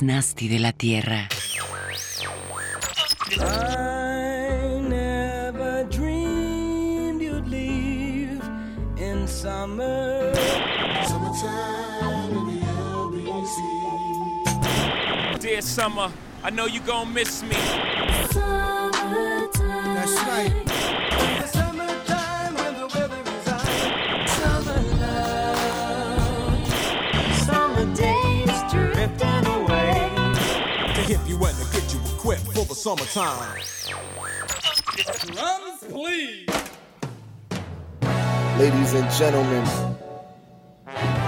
Más nasty de la Tierra. I never dreamed you'd leave in summer. Dear summer, I know you gon' miss me. Summertime. Drums, please. Ladies and gentlemen,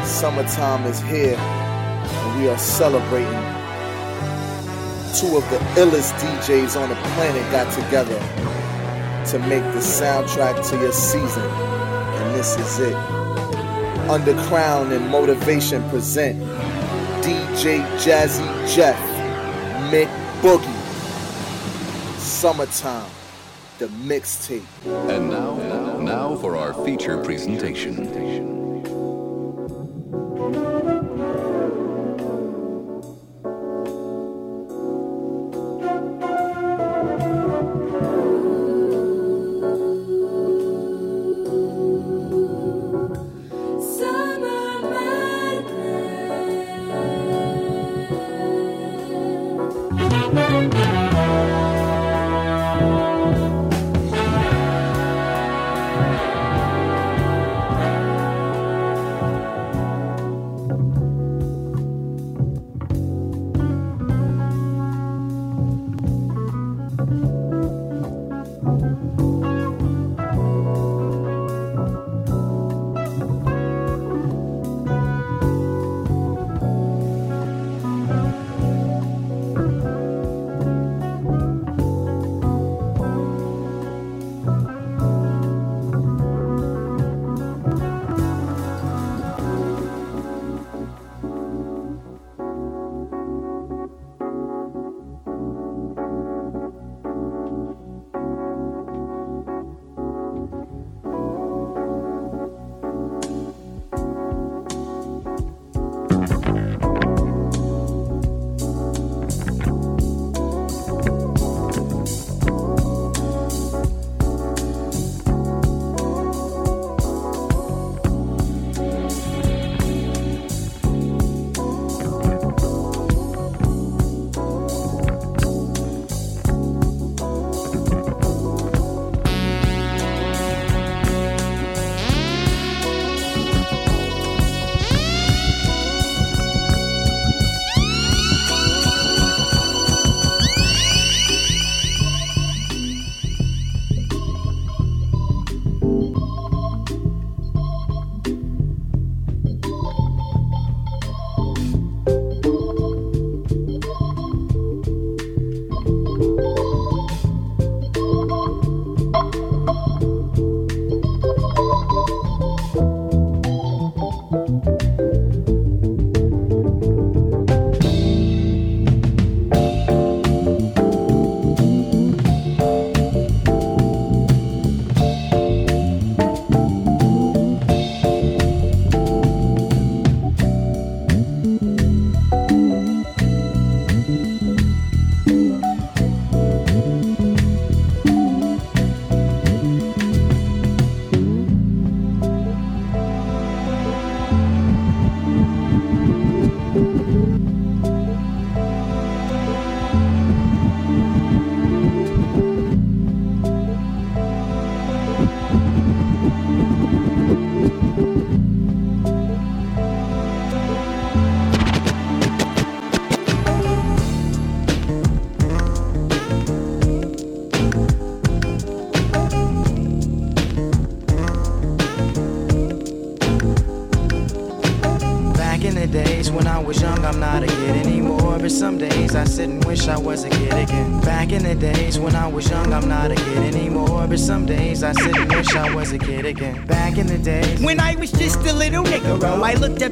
summertime is here and we are celebrating. Two of the illest DJs on the planet got together to make the soundtrack to your season, and this is it. Under Crown and Motivation present DJ Jazzy Jeff, Mick Boogie. Summertime, the mixtape. And now, now for our feature presentation.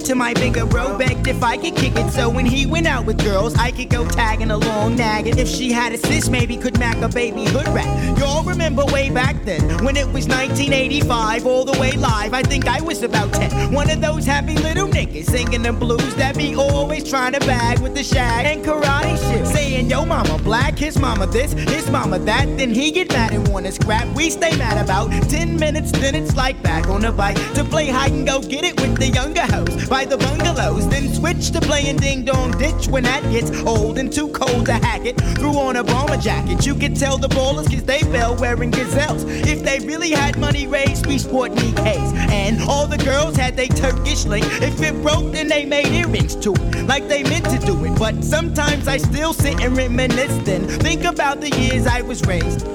To my bigger bro, begged if I could kick it. So when he went out with girls, I could go tagging along, nagging. If she had a sis, maybe could mac a baby hood rat. Y'all remember way back then when it was 1985, all the way live. I think I was about 10. One of those happy little niggas singing the blues that be always trying to bag with the shag and karate shit. Saying, yo, mama black, his mama this, his mama that. Then he get mad and wanna scrap. We stay mad about 10 minutes, then it's like back on the bike to play hide and go get it with the younger hoes by the bungalows. Then switch to playing ding dong ditch when that gets old and too cold to hack it. Threw on a bomber jacket. You could tell the ballers cause they fell wearing gazelles. If they really had money raised, we sport Nikes. And all the girls had they Turkish link. If it broke, then they made earrings to it. Like they meant to do it. But sometimes I still sit and reminisce then. Think about the years I was raised.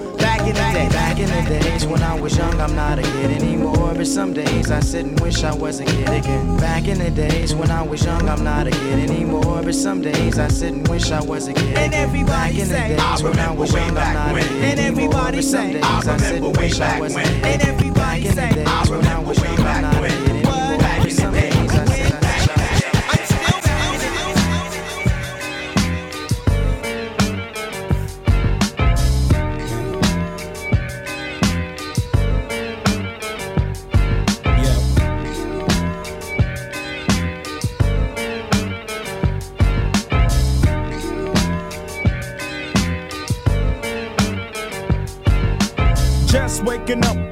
Back in the day, Back in the days when I was young, I'm not a kid anymore. But some days I sit and wish I was a kid again. Back in the days when I was young, I'm not a kid anymore. But some days I sit and wish I was a kid. And again. everybody Back in say, the days when I was young, I'm not a kid And everybody say, I sit and wish I was a kid And everybody Back say, I was young, I'm not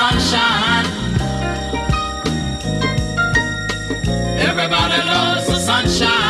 sunshine. Everybody loves the sunshine.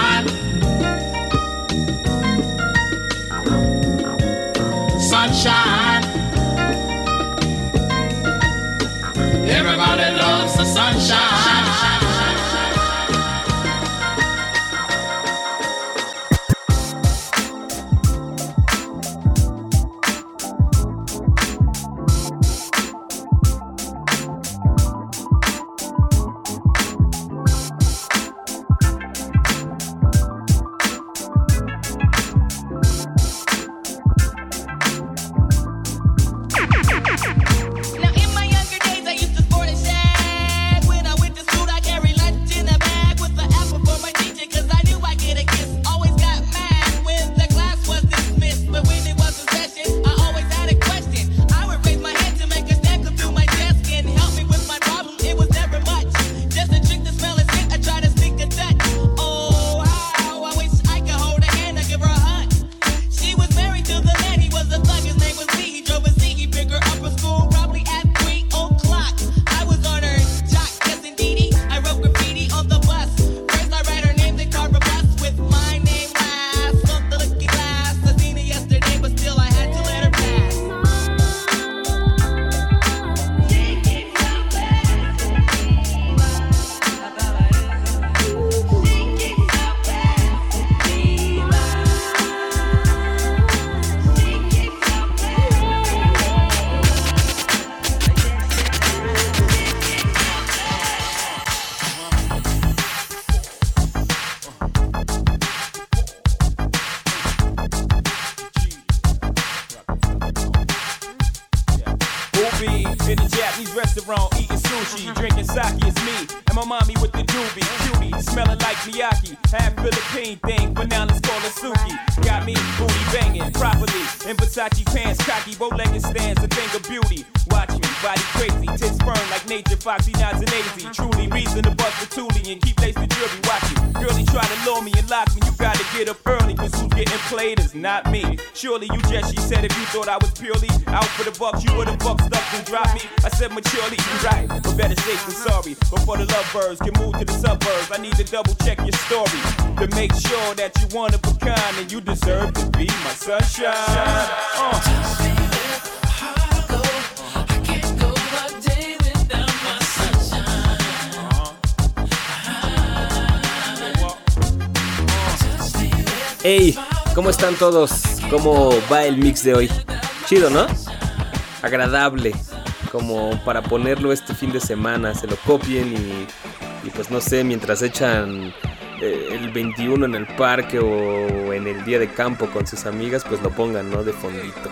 Sushi, drinking sake. It's me and my mommy with the doobie, smelling like Miyake. Half Philippine thing, but now let's call it Suki. Got me booty banging properly in Versace pants, cocky, bow-legged stands, a thing of beauty. Watch me, body crazy, tits firm like nature, foxy, nods and lazy. Truly reason to bust the toolie and keep lace the jewelry. Watch you, girlie try to lure me and lock me. You gotta get up early, cause who's getting played is not me. Surely you just, she said, if you thought I was purely out for the bucks, you would've buck stuck and dropped me. I said maturely, you right, but better safe than sorry. Before the lovebirds can move to the suburbs, I need sunshine. Uh. Hey, ¿cómo están todos? ¿Cómo va el mix de hoy? Chido, ¿no? Agradable, como para ponerlo este fin de semana, se lo copien y, y pues no sé, mientras echan eh, el 21 en el parque o en el día de campo con sus amigas, pues lo pongan, ¿no? De fondito.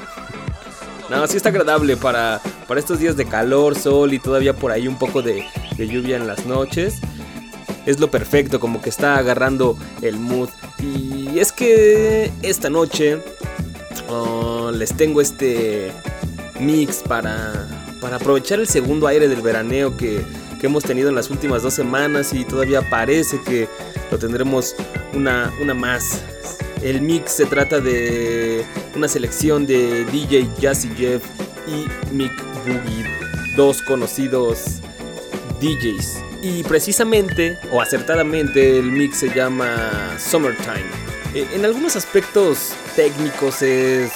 No, sí está agradable para, para estos días de calor, sol y todavía por ahí un poco de, lluvia en las noches. Es lo perfecto, como que está agarrando el mood. Y es que esta noche oh, les tengo este mix para, para aprovechar el segundo aire del veraneo que, que hemos tenido en las últimas dos semanas y todavía parece que lo tendremos una, una más. El mix se trata de una selección de DJ Jazzy Jeff y Mick Boogie, dos conocidos DJs. Y precisamente, o acertadamente, el mix se llama Summertime. Eh, en algunos aspectos técnicos es,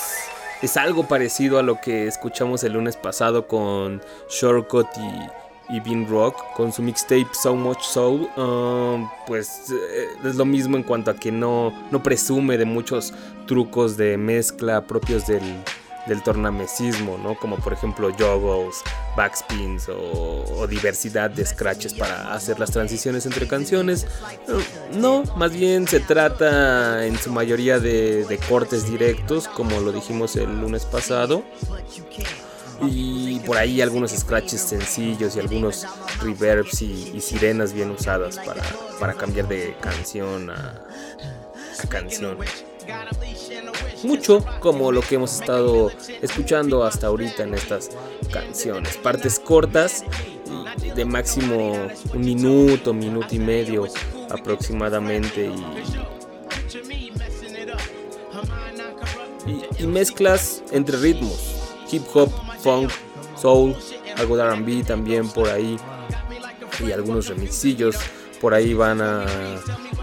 es algo parecido a lo que escuchamos el lunes pasado con Shortcut y, y Bean Rock con su mixtape So Much Soul. um, pues eh, es lo mismo en cuanto a que no, no presume de muchos trucos de mezcla propios del, del tornamesismo, ¿no? Como por ejemplo joggles, backspins o, o diversidad de scratches para hacer las transiciones entre canciones. Eh, No, más bien se trata en su mayoría de, de cortes directos, como lo dijimos el lunes pasado. Y por ahí algunos scratches sencillos y algunos reverbs y, sirenas bien usadas para, para cambiar de canción a, canción mucho como lo que hemos estado escuchando hasta ahorita en estas canciones. Partes cortas de máximo un minuto, minuto y medio aproximadamente y, y, y mezclas entre ritmos, hip hop, funk, soul, algo de R&B también por ahí y algunos remixillos por ahí van a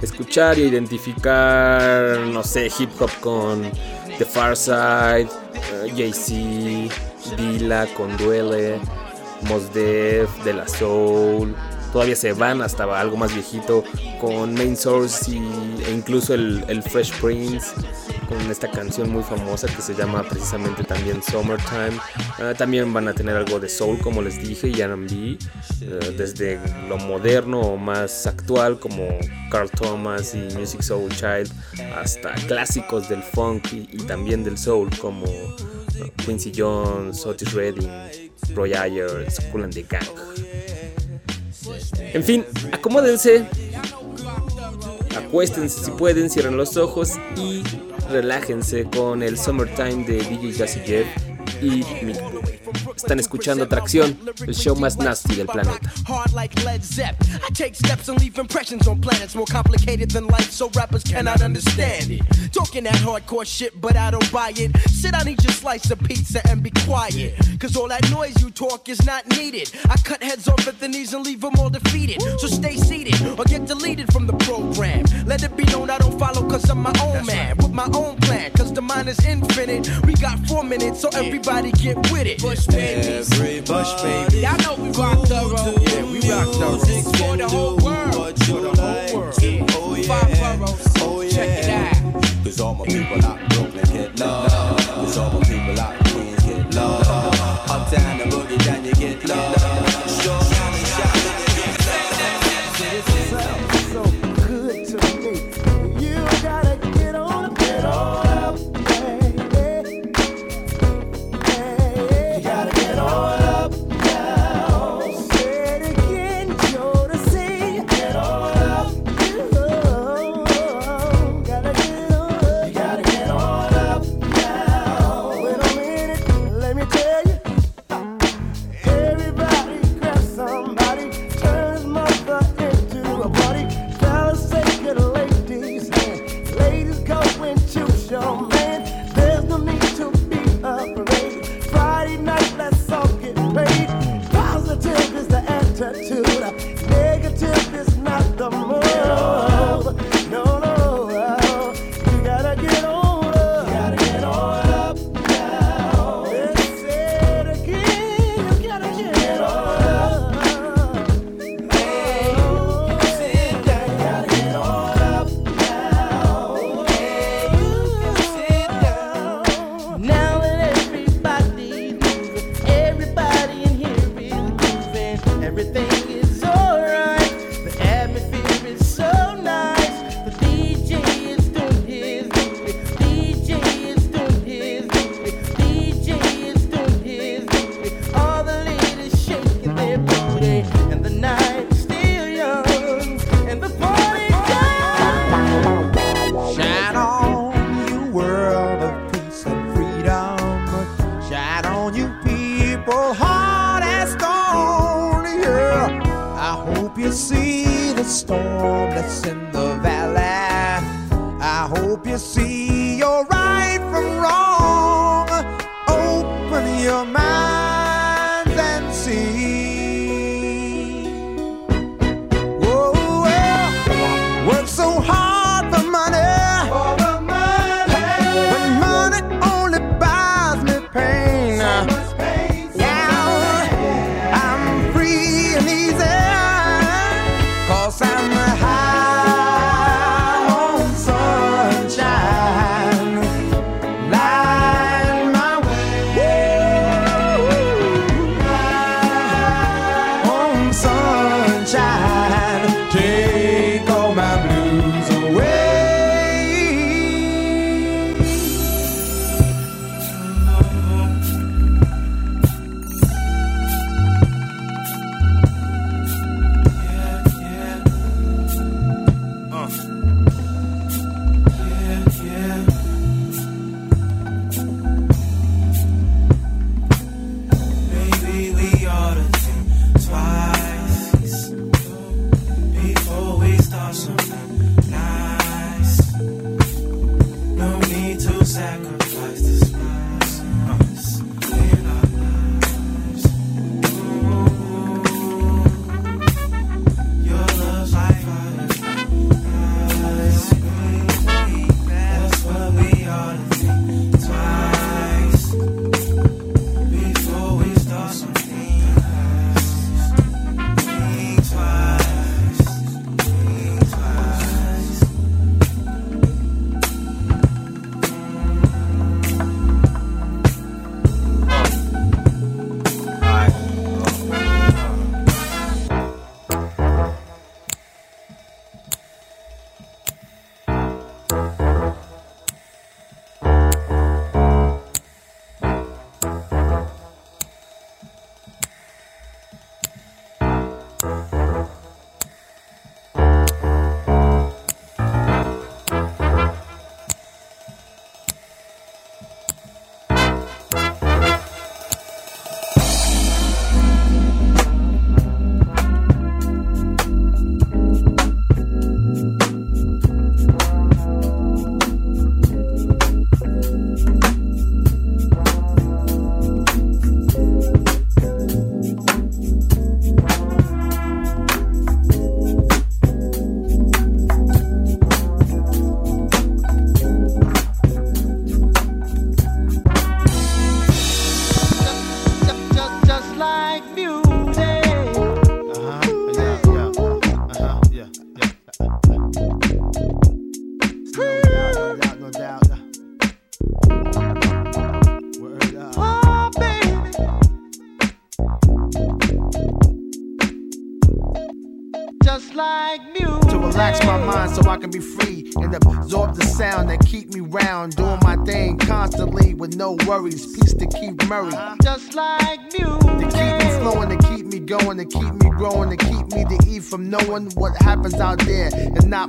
escuchar y identificar, no sé, hip hop con The Far Side, uh, Jay-Z, Dilla con Duele, Mos Def, De La Soul. Todavía se van hasta algo más viejito con Main Source y, e incluso el, Fresh Prince con esta canción muy famosa que se llama precisamente también Summertime. Uh, también van a tener algo de soul, como les dije, y RB, uh, desde lo moderno o más actual, como Carl Thomas y Music Soul Child, hasta clásicos del funk y, y también del soul, como uh, Quincy Jones, Otis Redding, Roy Ayers, Cool and the Gang. En fin, acomódense, acuéstense si pueden, cierren los ojos y relájense con el Summertime de DJ Jazzy y Mick. Están escuchando Tracción, el show más nasty del planeta. Hard like Led Zepp. I take steps and leave impressions on planets more complicated than life, so rappers cannot understand it. Talking that hardcore shit, but I don't buy it. Sit down, eat your slice of pizza, and be quiet. Cause all that noise you talk is not needed. I cut heads off at the knees and leave them all defeated. So stay seated or get deleted from the program. Let it be known I don't follow cause I'm my own man. With my own plan, cause the mind is infinite. We got four minutes, so everybody get with it. Push push baby. Y'all know we rock thorough. Yeah, we rock thorough. For the whole world. For the whole world. Yeah. Oh, yeah. Five boroughs. Oh, yeah. Check it out. Cause all my people out Brooklyn get love. Cause all my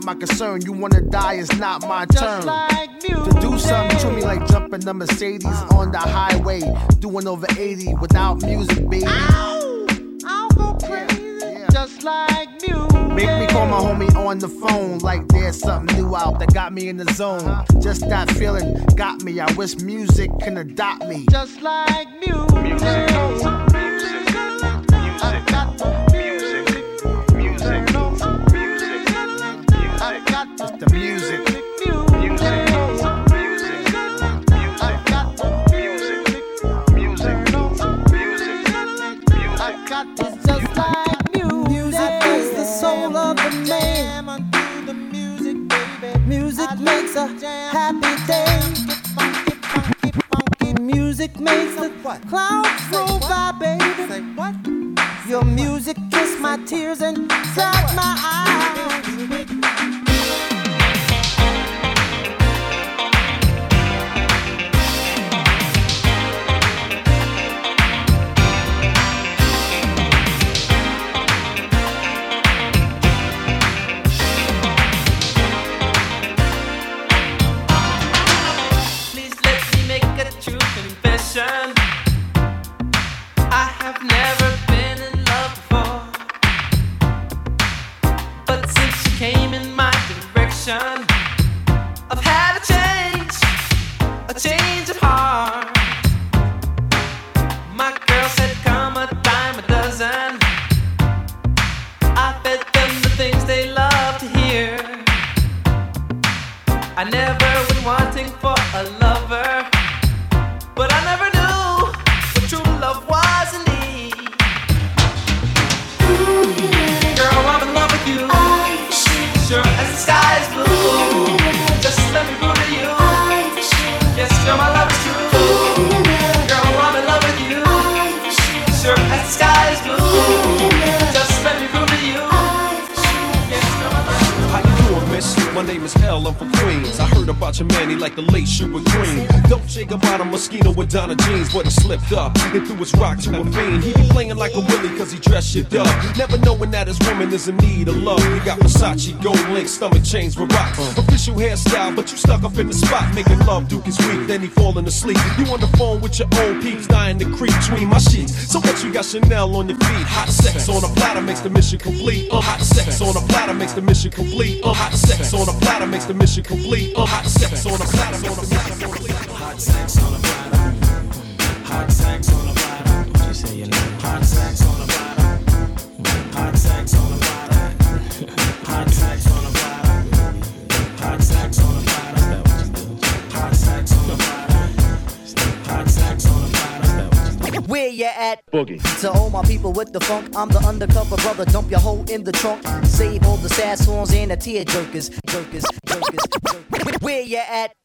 not my concern. You wanna die, it's not my turn. To do something to me like jumping the Mercedes uh. on the highway, doing over 80 without music, baby. I'll go crazy, just like music. Make me call my homie on the phone like there's something new out that got me in the zone. Uh-huh. Just that feeling got me. I wish music can adopt me. Just like music. music. clouds flew by, baby. Your music kissed my tears and dried my eyes. Cause shit up. Never knowing that his woman is in need of love. He got Versace, gold link, stomach chains with rocks. Official hairstyle, but you stuck up in the spot. Making love, Duke is weak, then he falling asleep. You on the phone with your old peeps, dying to creep between my sheets. So what you got Chanel on your feet? Hot sex on a platter makes the mission complete. Uh, hot sex on a platter makes the mission complete. Uh, hot sex on a platter makes the mission complete. Uh, hot sex on a platter on a platter complete. Hot sex on a platter. Hot sex on a platter. What you say your name? Hot sex on a platter. Where you at? Boogie. To all my people with the funk, I'm the undercover brother. Dump your hoe in the trunk. Save all the sad songs and the tear jerkers. Jerkers, jerkers, jerkers. Where you at?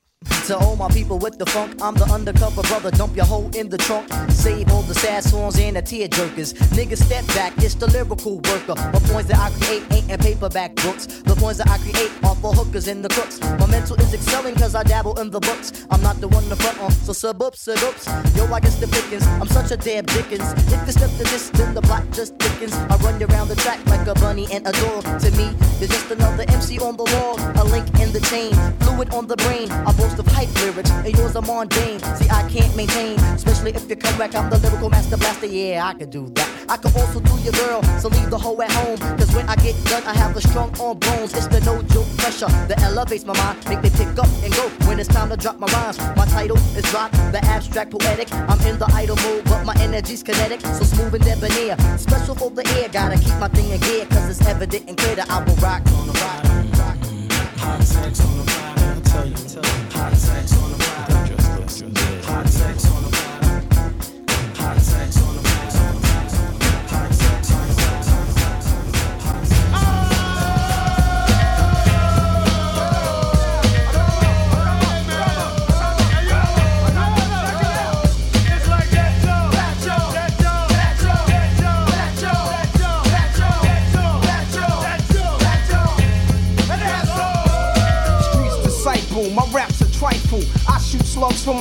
To all my people with the funk, I'm the undercover brother. Dump your hoe in the trunk. Save all the sad songs and the tear jerkers. Niggas step back, it's the lyrical worker. The points that I create ain't in paperback books. The points that I create are for hookers and the crooks. My mental is excelling cause I dabble in the books. I'm not the one to front on, so sub up, sub ups. Yo, I guess the pickings. I'm such a damn dickens. If you step to this, then the block just thickens. I run you around the track like a bunny and a dog. To me, you're just another MC on the wall. A link in the chain, fluid on the brain. I boast of hype lyrics, and yours are mundane. See, I can't maintain, especially if you come back. I'm the lyrical master blaster. Yeah, I can do that. I can also do your girl, so leave the hoe at home. Cause when I get done, I have a strong arm bones. It's the no joke pressure that elevates my mind, make me pick up and go when it's time to drop my rhymes. My title is drop, the abstract poetic. I'm in the idle mode, but my energy's kinetic, so smooth and debonair. Special for the air, gotta keep my thing in gear, cause it's evident and clear that I will rock on the rock.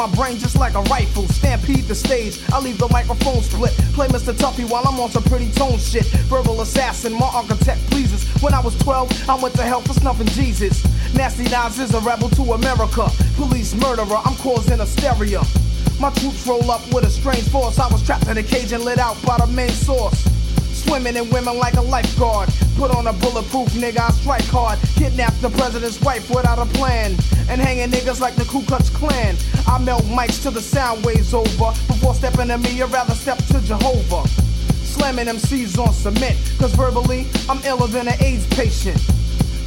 My brain just like a rifle. Stampede the stage, I leave the microphone split. Play Mr. Tuffy while I'm on some pretty tone shit. Verbal assassin, my architect pleases. When I was 12, I went to hell for snuffing Jesus. Nasty Nas is a rebel to America. Police murderer, I'm causing hysteria. My troops roll up with a strange force. I was trapped in a cage and lit out by the main source. Swimming in women like a lifeguard. Put on a bulletproof nigga, I strike hard. Kidnap the president's wife without a plan. And hanging niggas like the Ku Klux Klan. I melt mics till the sound waves over. Before stepping to me, I'd rather step to Jehovah. Slamming MCs on cement. Cause verbally, I'm iller than an AIDS patient.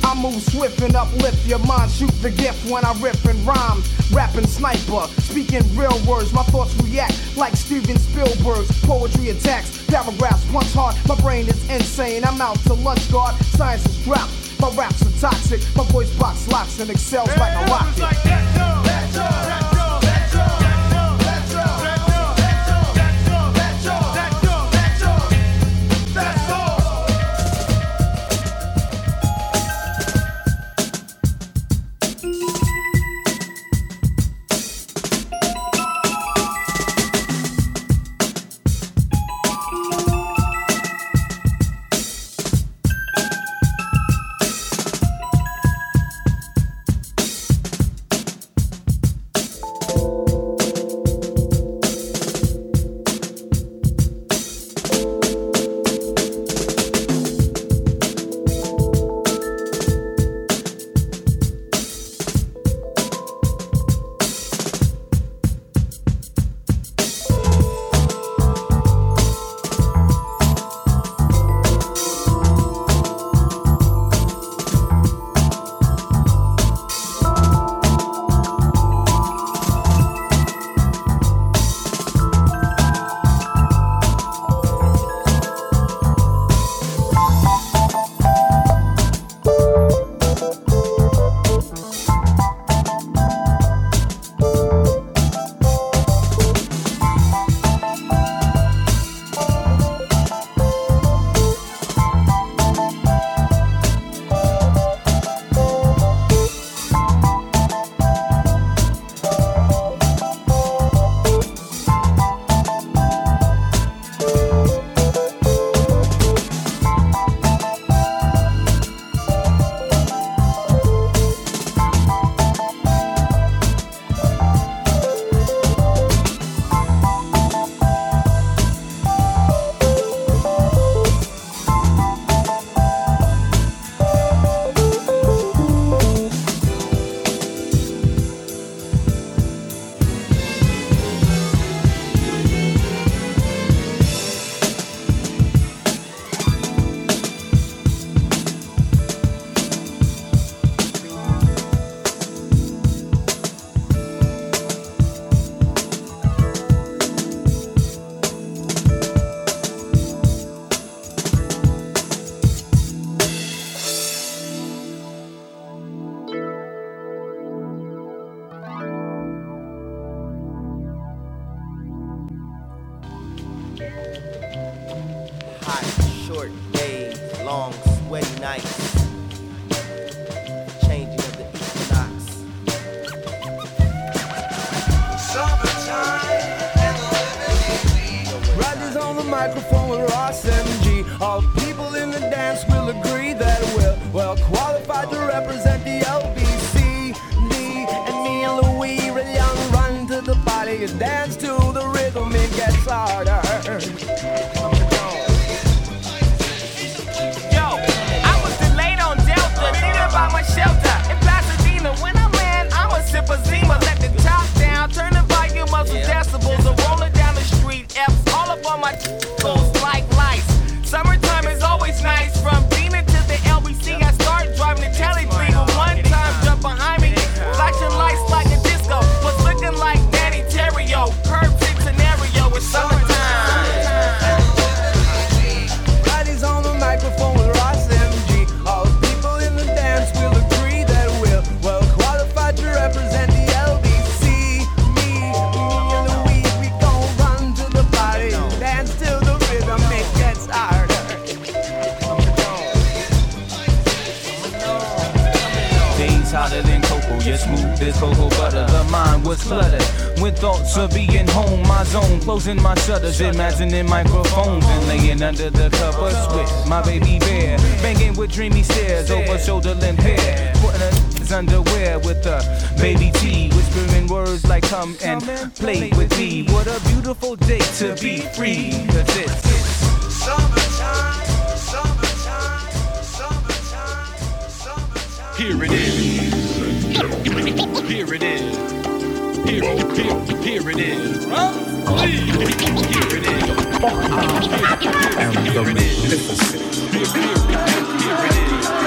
I move swift and uplift your mind. Shoot the gift when I rip and rhyme. Rapping sniper, speaking real words. My thoughts react like Steven Spielberg's poetry attacks. Paragraphs punch hard. My brain is insane. I'm out to lunch guard. Science is dropped. My raps are toxic. My voice box locks and excels like a rocket. Hotter than cocoa, yes, smooth as cocoa butter. The mind was cluttered with thoughts of being home. My zone, closing my shutters, imagining microphones and laying under the covers with my baby bear. Banging with dreamy stares over shoulder length hair. Putting his underwear with a baby T, whispering words like come and play with me. What a beautiful day to be free, cause it's Summertime, Here it is. Here it is. Here, here, here it is. Here it is. And the magnificent. Summer,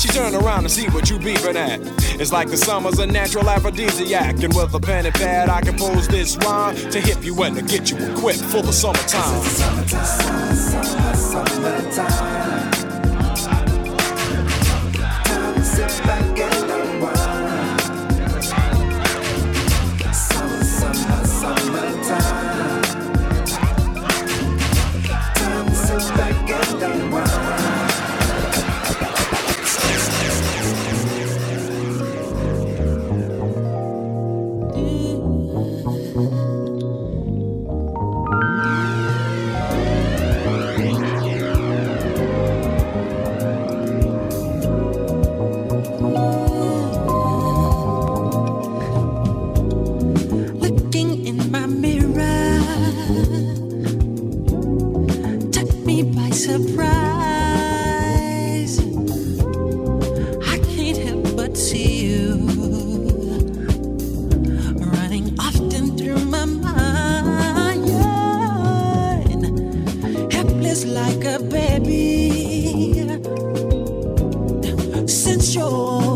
She turn around to see what you beeping at. It's like the summer's a natural aphrodisiac. And with a pen and pad, I compose this rhyme to hip you and to get you equipped for the summertime. Looking baby. Since your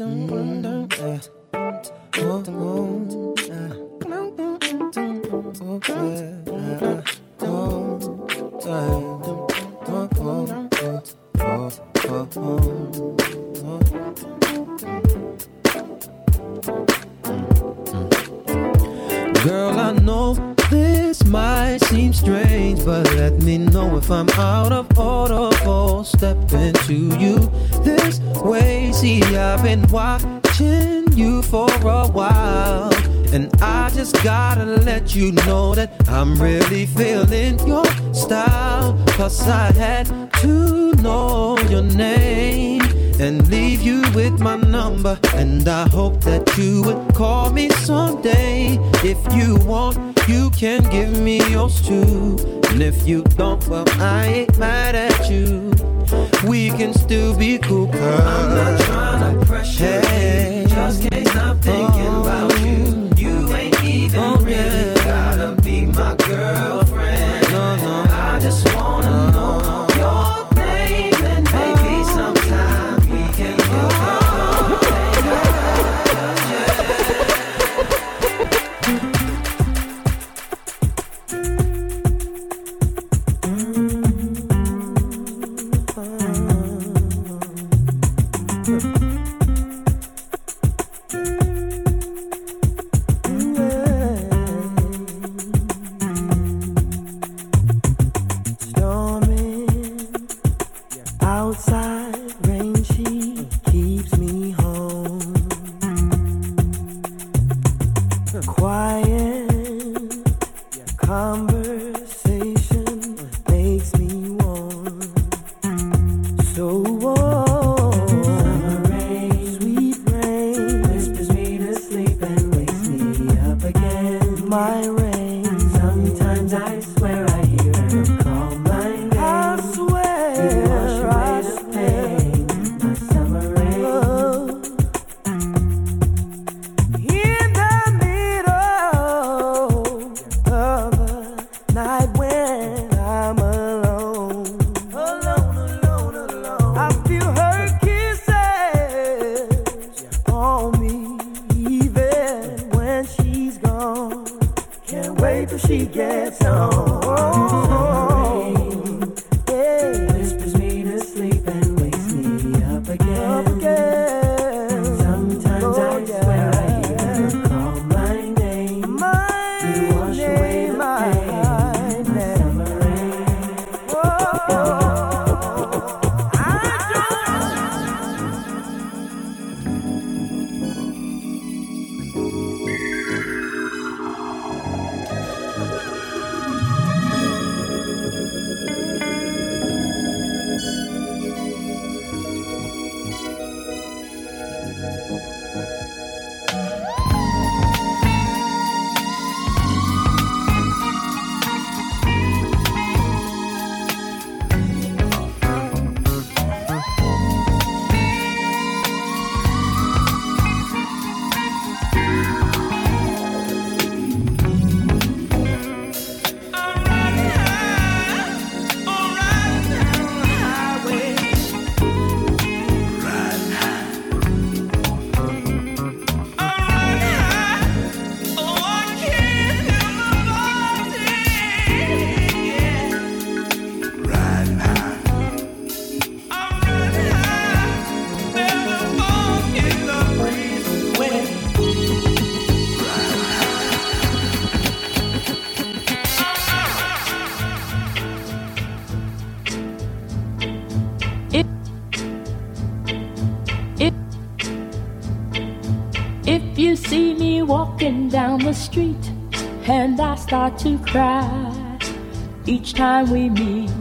Girl, street, and I start to cry each time we meet.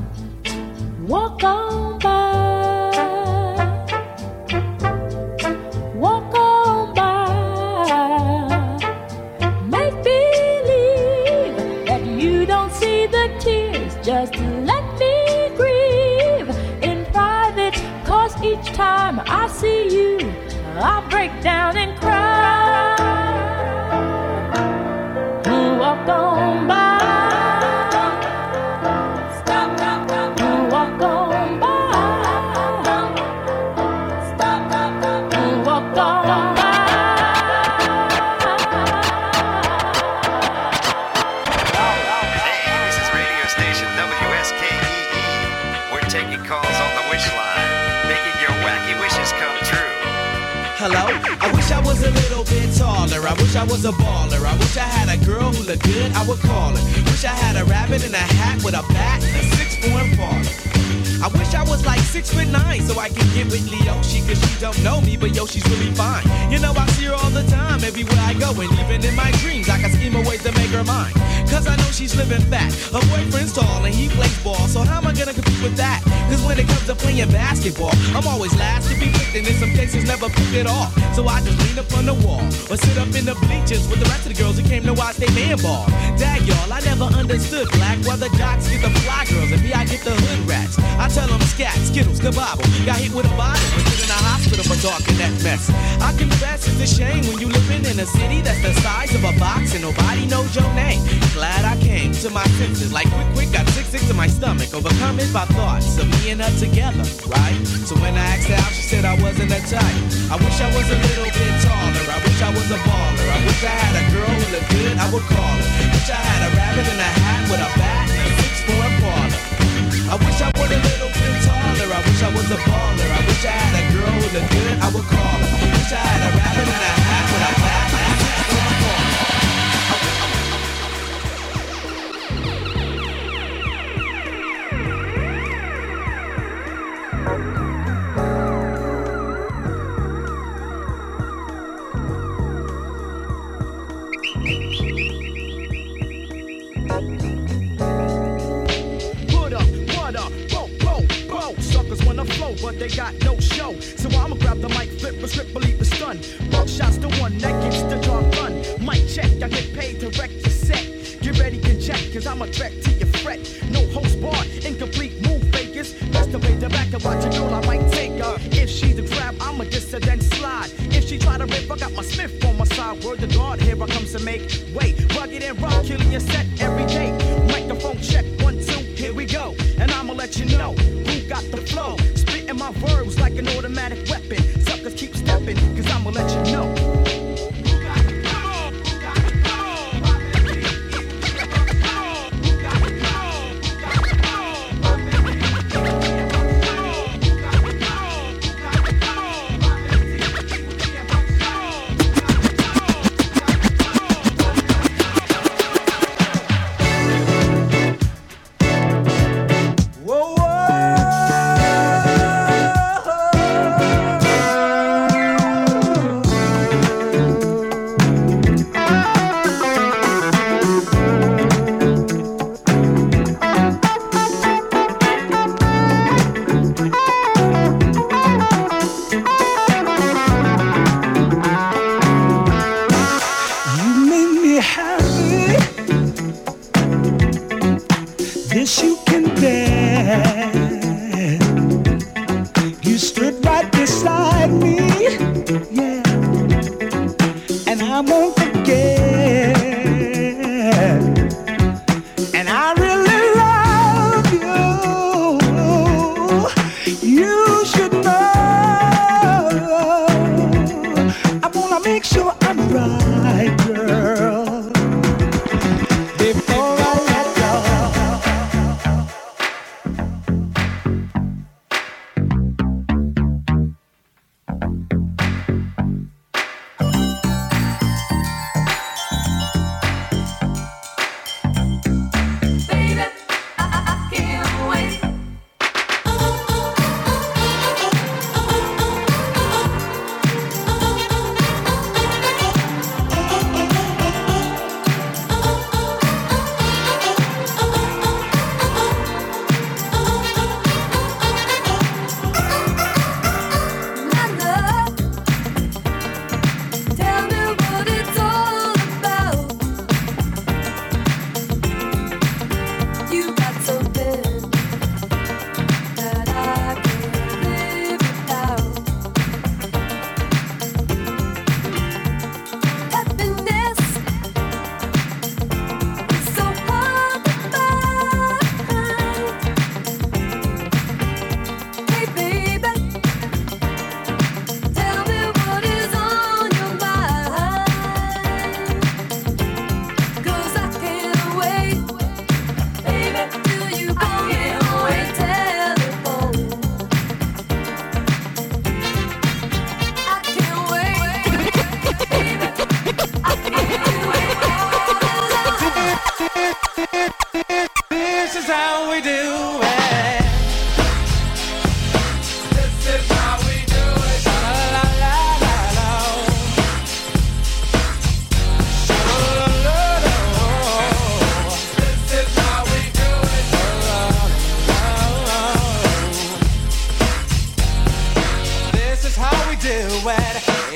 Taking calls on the wish line, making your wacky wishes come true. Hello? I wish I was a little bit taller. I wish I was a baller. I wish I had a girl who looked good, I would call her. Wish I had a rabbit in a hat with a bat and a six form father. I wish I was like six foot nine so I could get with Leoshi cause she don't know me, but yo, she's really fine. You know, I see her all the time everywhere I go, and even in my dreams, I can scheme a ways to make her mine. Cause I know she's living fat. Her boyfriend's tall and he plays ball, so how am I gonna compete with that? Cause when it comes to playing basketball, I'm always last to be picked, and in some cases never picked at all. So I just lean up on the wall or sit up in the bleachers with the rest of the girls who came to watch they man ball. Dag y'all, I never understood black why the jocks get the fly girls and me I get the hood rats. I tell them scat, skittles, kabobble. Got hit with a bottle put in a hospital for talking that mess. I confess it's a shame when you living in a city that's the size of a box and nobody knows your name. Glad I came to my senses like quick, quick, got sick, sick to my stomach, overcome it by thoughts of me and her together, right? So when I asked her out, she said I wasn't a type. I wish I was a little bit taller. I wish I was a baller. I wish I had a girl who looked good, I would call her. Wish I had a rabbit in a hat with a bat and a six four parlor. I wish I was a little bit taller. I wish I was a baller. I wish I had a girl who looked good, I would call her. Wish I had a rabbit in a hat but they got no show. So I'ma grab the mic, flip, a strip, believe the stun. Buckshot's the one that gets the job done. Mic check, I get paid to wreck the set. Get ready, can check, cause I'm a threat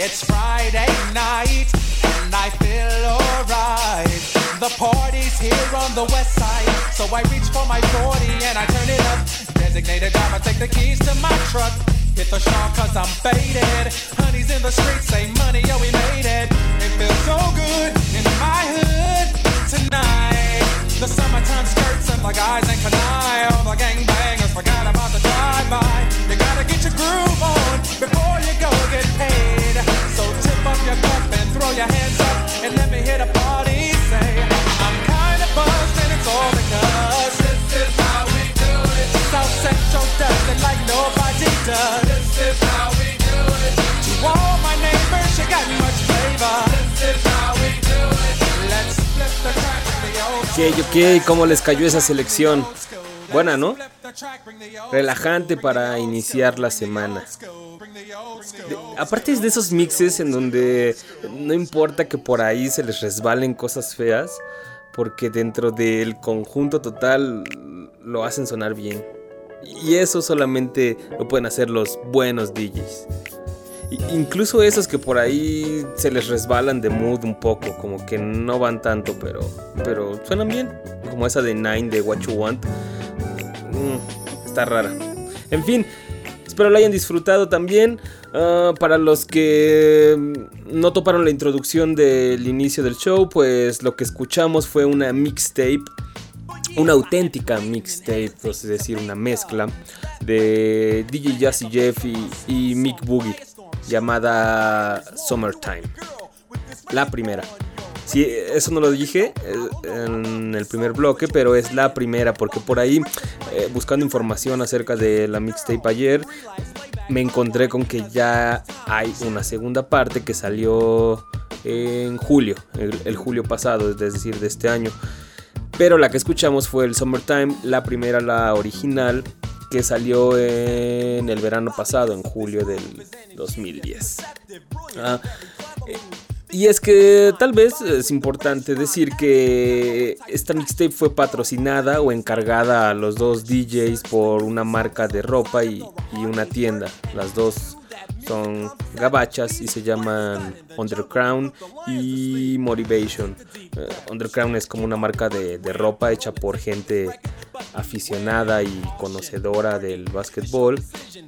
It's Friday night and I feel alright. The party's here on the west side, so I reach for my 40 and I turn it up. Designated driver, take the keys to my truck. Hit the shop cause I'm faded. Honey's in the streets, say money, yo, we made it. It feels so good in my hood tonight. The summertime skirts and the guys in Kangol. All the gangbangers forgot about the drive-by. You gotta get your groove on before you go get paid. So tip up your cup and throw your hands up and let me hit a party. Say, I'm kinda buzzed and it's all because this is how we do it. South Central does it like nobody does. This is how we do it. To all my neighbors, you got much flavor. This is how we do it. Let's flip the crack the. Ok, ok, ¿cómo les cayó esa selección? Buena, ¿no? Relajante para iniciar la semana. Aparte es de esos mixes en donde no importa que por ahí se les resbalen cosas feas, porque dentro del conjunto total lo hacen sonar bien. Y eso solamente lo pueden hacer los buenos DJs. Incluso esos que por ahí se les resbalan de mood un poco, como que no van tanto, pero, pero suenan bien. Como esa de Nine de What You Want. Mm, está rara. En fin, espero lo hayan disfrutado también. Ah, para los que no toparon la introducción del inicio del show, pues lo que escuchamos fue una mixtape una auténtica mixtape, es decir, una mezcla de DJ Jazzy Jeff y, y Mick Boogie llamada Summertime. La primera. Sí, eso no lo dije eh, en el primer bloque, pero es la primera porque por ahí, eh, buscando información acerca de la mixtape ayer, me encontré con que ya hay una segunda parte que salió en julio, el, julio pasado, es decir, de este año. Pero la que escuchamos fue el Summertime, la primera, la original, que salió en el verano pasado, en julio del 2010. Ah, eh, y es que tal vez es importante decir que esta mixtape fue patrocinada o encargada a los dos DJs por una marca de ropa y, una tienda. Las dos son gabachas y se llaman Underground y Motivation. Eh, Underground es como una marca de ropa hecha por gente aficionada y conocedora del básquetbol.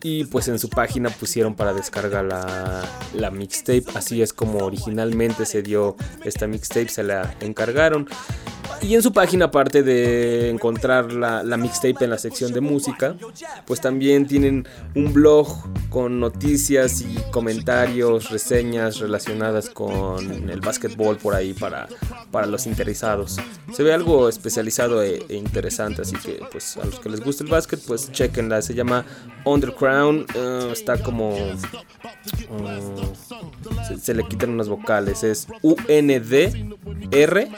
Y pues en su página pusieron para descarga la, la mixtape. Así es como originalmente se dio esta mixtape, se la encargaron. Y en su página, aparte de encontrar la, la mixtape en la sección de música, pues también tienen un blog con noticias y comentarios, reseñas relacionadas con el básquetbol por ahí para, para los interesados. Se ve algo especializado e, e interesante, así que pues a los que les gusta el básquet, pues chequenla. Se llama Underground, eh, está como... uh, se, se le quitan unas vocales, es U-N-D-R.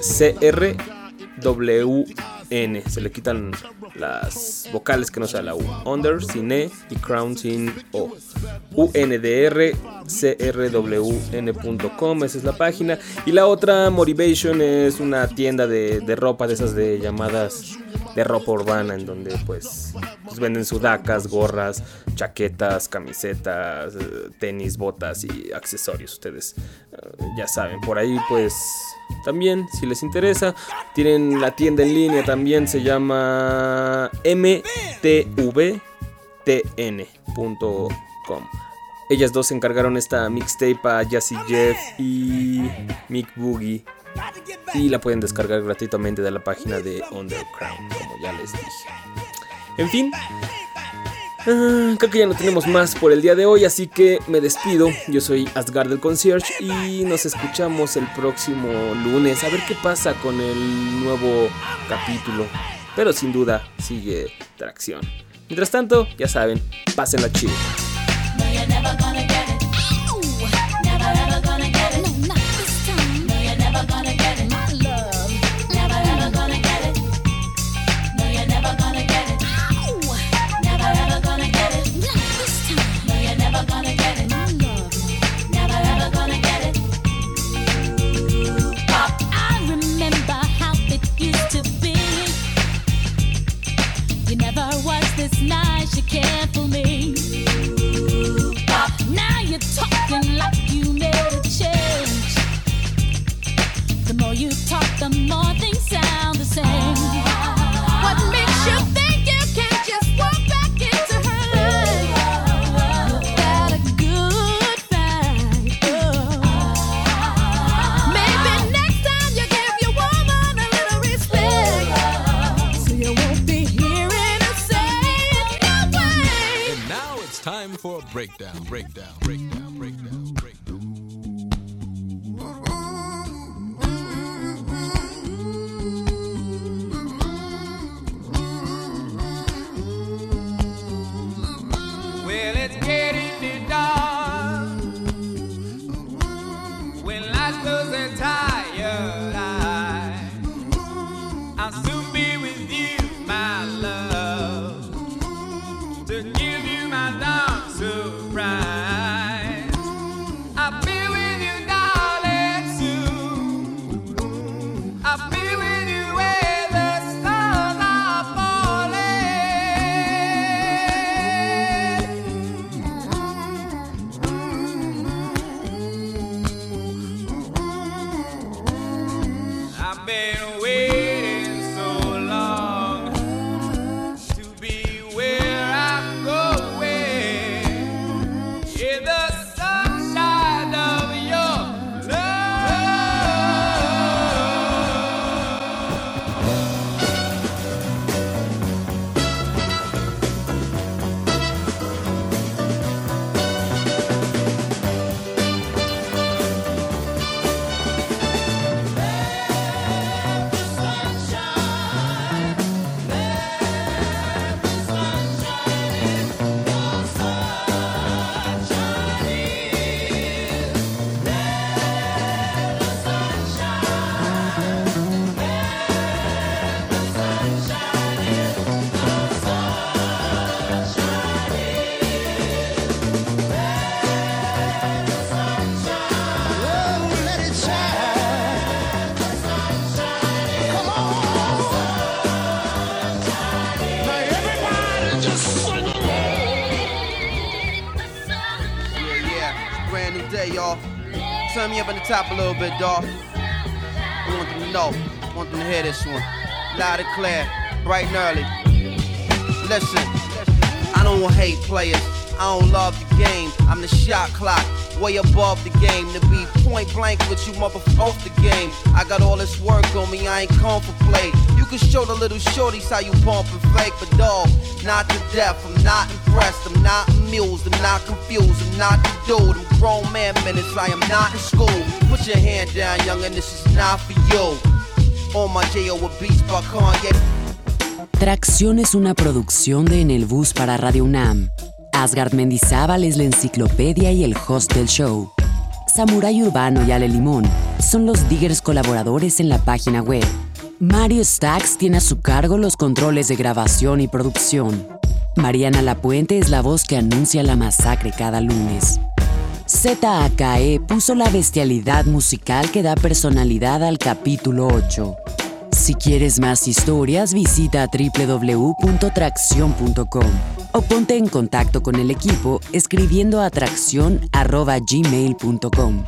C-R-W-N. Se le quitan las vocales que no sea la U. Under sin E y Crown sin O. UNDR crwn.com, esa es la página. Y la otra, Motivation, es una tienda de, de ropa de esas de llamadas de ropa urbana, en donde pues, pues venden sudacas, gorras, chaquetas, camisetas, eh, tenis, botas y accesorios. Ustedes eh, ya saben, por ahí pues también, si les interesa, tienen la tienda en línea también, se llama mtvtn.com. Ellas dos encargaron esta mixtape a Jazzy Jeff y Mick Boogie. Y la pueden descargar gratuitamente de la página de Underground, como ya les dije. En fin, ah, creo que ya no tenemos más por el día de hoy, así que me despido. Yo soy Asgard del Concierge y nos escuchamos el próximo lunes a ver qué pasa con el nuevo capítulo. Pero sin duda sigue tracción. Mientras tanto, ya saben, pásenla chido. No, you're never gonna breakdown, breakdown, Turn me up in the top a little bit, dawg. I want them to know. I want them to hear this one. Loud and clear, bright and early. Listen, I don't hate players. I don't love the game. I'm the shot clock, way above the game. To be point blank with you, motherfucker, the game. I got all this work on me, I ain't come for play. You can show the little shorties how you pump and fake, but dog, not to death. I'm not impressed, I'm not I'm not confused, I'm not the. I'm man school. Put your hand down, young, and this is not for you. My beats. Tracción es una producción de En el Bus para Radio UNAM. Asgard Mendizábal es la enciclopedia y el host del show. Samurai Urbano y Ale Limón son los diggers colaboradores en la página web. Mario Stacks tiene a su cargo los controles de grabación y producción. Mariana Lapuente es la voz que anuncia la masacre cada lunes. ZAKE puso la bestialidad musical que da personalidad al capítulo 8. Si quieres más historias, visita www.tracción.com o ponte en contacto con el equipo escribiendo a tracción.gmail.com.